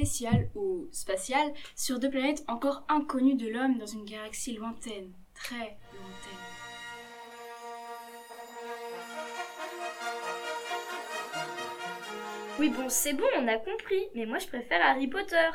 Spéciales ou spatiales sur deux planètes encore inconnues de l'homme dans une galaxie lointaine, très lointaine. Oui, bon, c'est bon, on a compris, mais moi je préfère Harry Potter.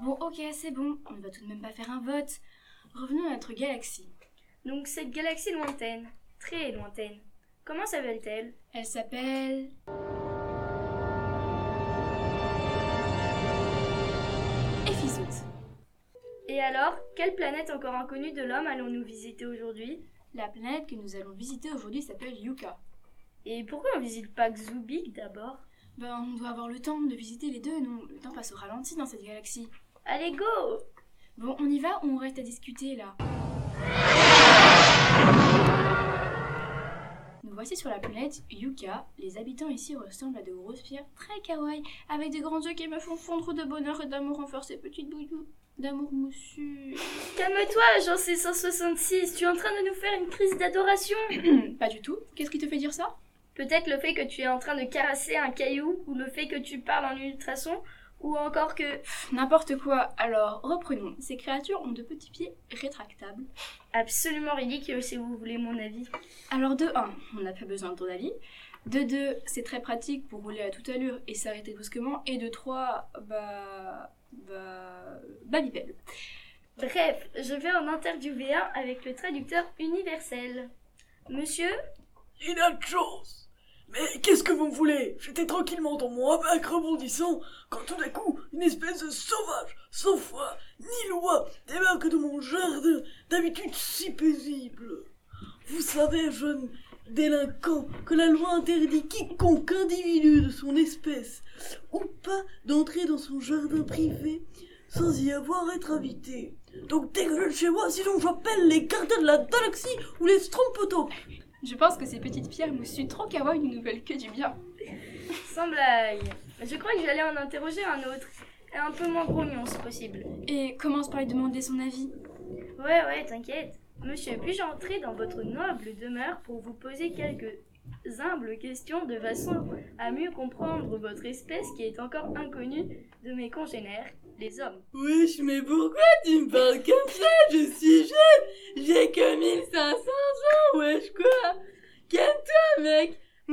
Bon, ok, c'est bon, on ne va tout de même pas faire un vote. Revenons à notre galaxie. Donc cette galaxie lointaine, très lointaine, comment s'appelle-t-elle? Elle s'appelle. Ephizout. Et alors, quelle planète encore inconnue de l'homme allons-nous visiter aujourd'hui? La planète que nous allons visiter aujourd'hui s'appelle Yuka. Et pourquoi on visite pas Xubik d'abord? Ben, on doit avoir le temps de visiter les deux, non Le temps passe au ralenti dans cette galaxie. Allez, go Bon, on y va ou on reste à discuter là? Voici sur la planète Yuka. Les habitants ici ressemblent à de grosses pierres très kawaii, avec des grands yeux qui me font fondre de bonheur et d'amour envers ces petites bouillous. D'amour moussu. Calme-toi, j'en sais 166, tu es en train de nous faire une crise d'adoration Pas du tout. Qu'est-ce qui te fait dire ça? Peut-être le fait que tu es en train de caresser un caillou, ou le fait que tu parles en ultrason, ou encore que... N'importe quoi. Alors, reprenons. Ces créatures ont de petits pieds rétractables. Absolument ridicule si vous voulez mon avis. Alors, de 1, on n'a pas besoin de ton avis. De 2, c'est très pratique pour rouler à toute allure et s'arrêter brusquement. Et de 3, bah. bah. bah bipède. Bref, je vais en interviewer un avec le traducteur universel. Monsieur Il a de chance Mais qu'est-ce que vous me voulez? J'étais tranquillement dans mon hamac rebondissant quand tout d'un coup, une espèce de sauvage, sans foi, ni loi, débarque dans mon jardin, d'habitude si paisible. Vous savez, jeune délinquant, que la loi interdit quiconque individu de son espèce ou pas d'entrer dans son jardin privé sans y avoir être invité. Donc dégagez de chez moi, sinon j'appelle les gardiens de la galaxie ou les strompotos. Je pense que ces petites pierres moussues trop kawaii ne nous veulent que du bien. Sans blague. Je crois que j'allais en interroger un autre. Et un peu moins grognon si possible. Et commence par lui demander son avis? Ouais, ouais, t'inquiète. Monsieur, puis-je entrer dans votre noble demeure pour vous poser quelques humbles questions de façon à mieux comprendre votre espèce qui est encore inconnue de mes congénères, les hommes? Wesh, mais pourquoi tu me parles comme ça? Je suis jeune J'ai que 1500 ans,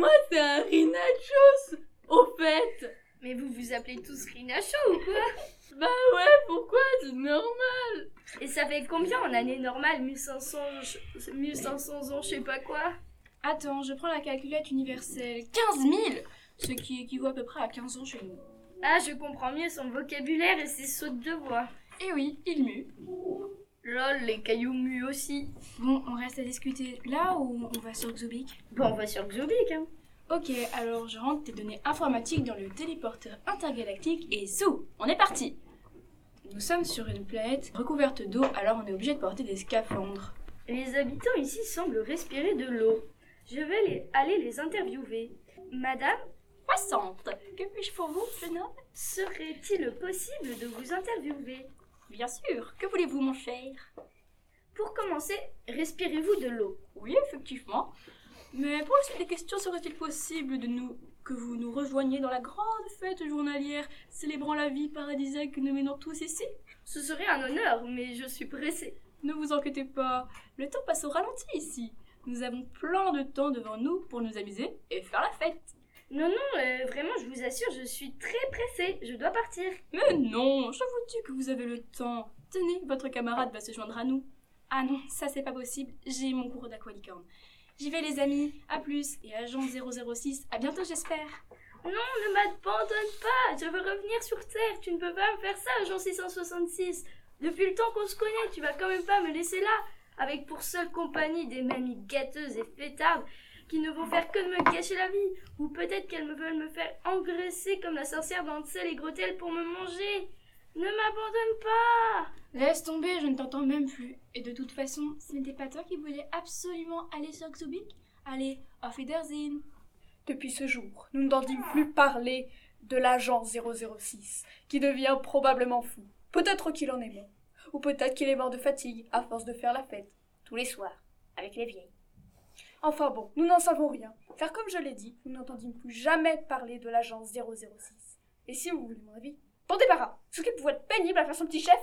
Moi, c'est un Rinachos, au fait Mais vous vous appelez tous Rinacho ou quoi? Bah ouais, pourquoi? C'est normal Et ça fait combien en année normale 1500, ch- 1500 ans, je sais pas quoi? Attends, je prends la calculette universelle. 15 000 Ce qui équivaut à peu près à 15 ans chez nous. Ah, je comprends mieux son vocabulaire et ses sautes de voix. Et oui, il mue. Lol, les cailloux muent aussi. Bon, on reste à discuter là ou on va sur Xubik Bon, on va sur Xubik, hein. Ok, alors je rentre tes données informatiques dans le téléporteur intergalactique et zou, on est parti Nous sommes sur une planète recouverte d'eau, alors on est obligé de porter des scaphandres. Les habitants ici semblent respirer de l'eau. Je vais les- aller les interviewer. Madame, 60 Que puis-je pour vous, jeune homme? Serait-il possible de vous interviewer? Bien sûr, que voulez-vous, mon cher? Pour commencer, respirez-vous de l'eau Oui, effectivement. Mais pour la suite des questions, serait-il possible de nous que vous nous rejoigniez dans la grande fête journalière célébrant la vie paradisiaque que nous menons tous ici? Ce serait un honneur, mais je suis pressée. Ne vous inquiétez pas, le temps passe au ralenti ici. Nous avons plein de temps devant nous pour nous amuser et faire la fête. Non, non, euh, vraiment, je vous assure, je suis très pressée. Je dois partir. Mais non, je vous dis que vous avez le temps. Tenez, votre camarade va se joindre à nous. Ah non, ça c'est pas possible, j'ai mon cours d'aqualicorne. J'y vais les amis, à plus, et agent 006, à bientôt j'espère. Non, ne m'abandonne pas. Je veux revenir sur Terre. Tu ne peux pas me faire ça, Jean 666. Depuis le temps qu'on se connaît, tu vas quand même pas me laisser là, avec pour seule compagnie des mamies gâteuses et fêtardes qui ne vont faire que de me gâcher la vie. Ou peut-être qu'elles me veulent me faire engraisser comme la sorcière d'Ansel et Gretel pour me manger. Ne m'abandonne pas Laisse tomber, je ne t'entends même plus. Et de toute façon, ce n'était pas toi qui voulais absolument aller sur Xubik Allez, auf Wiedersehen. Depuis ce jour, nous n'entendons plus parler de l'agent 006, qui devient probablement fou. Peut-être qu'il en est mort. Ou peut-être qu'il est mort de fatigue, à force de faire la fête, tous les soirs, avec les vieilles. Enfin bon, nous n'en savons rien, car comme je l'ai dit, nous n'entendîmes plus jamais parler de l'agent 006. Et si vous voulez mon avis, pour débarras, ce qui pouvait être pénible à faire son petit chef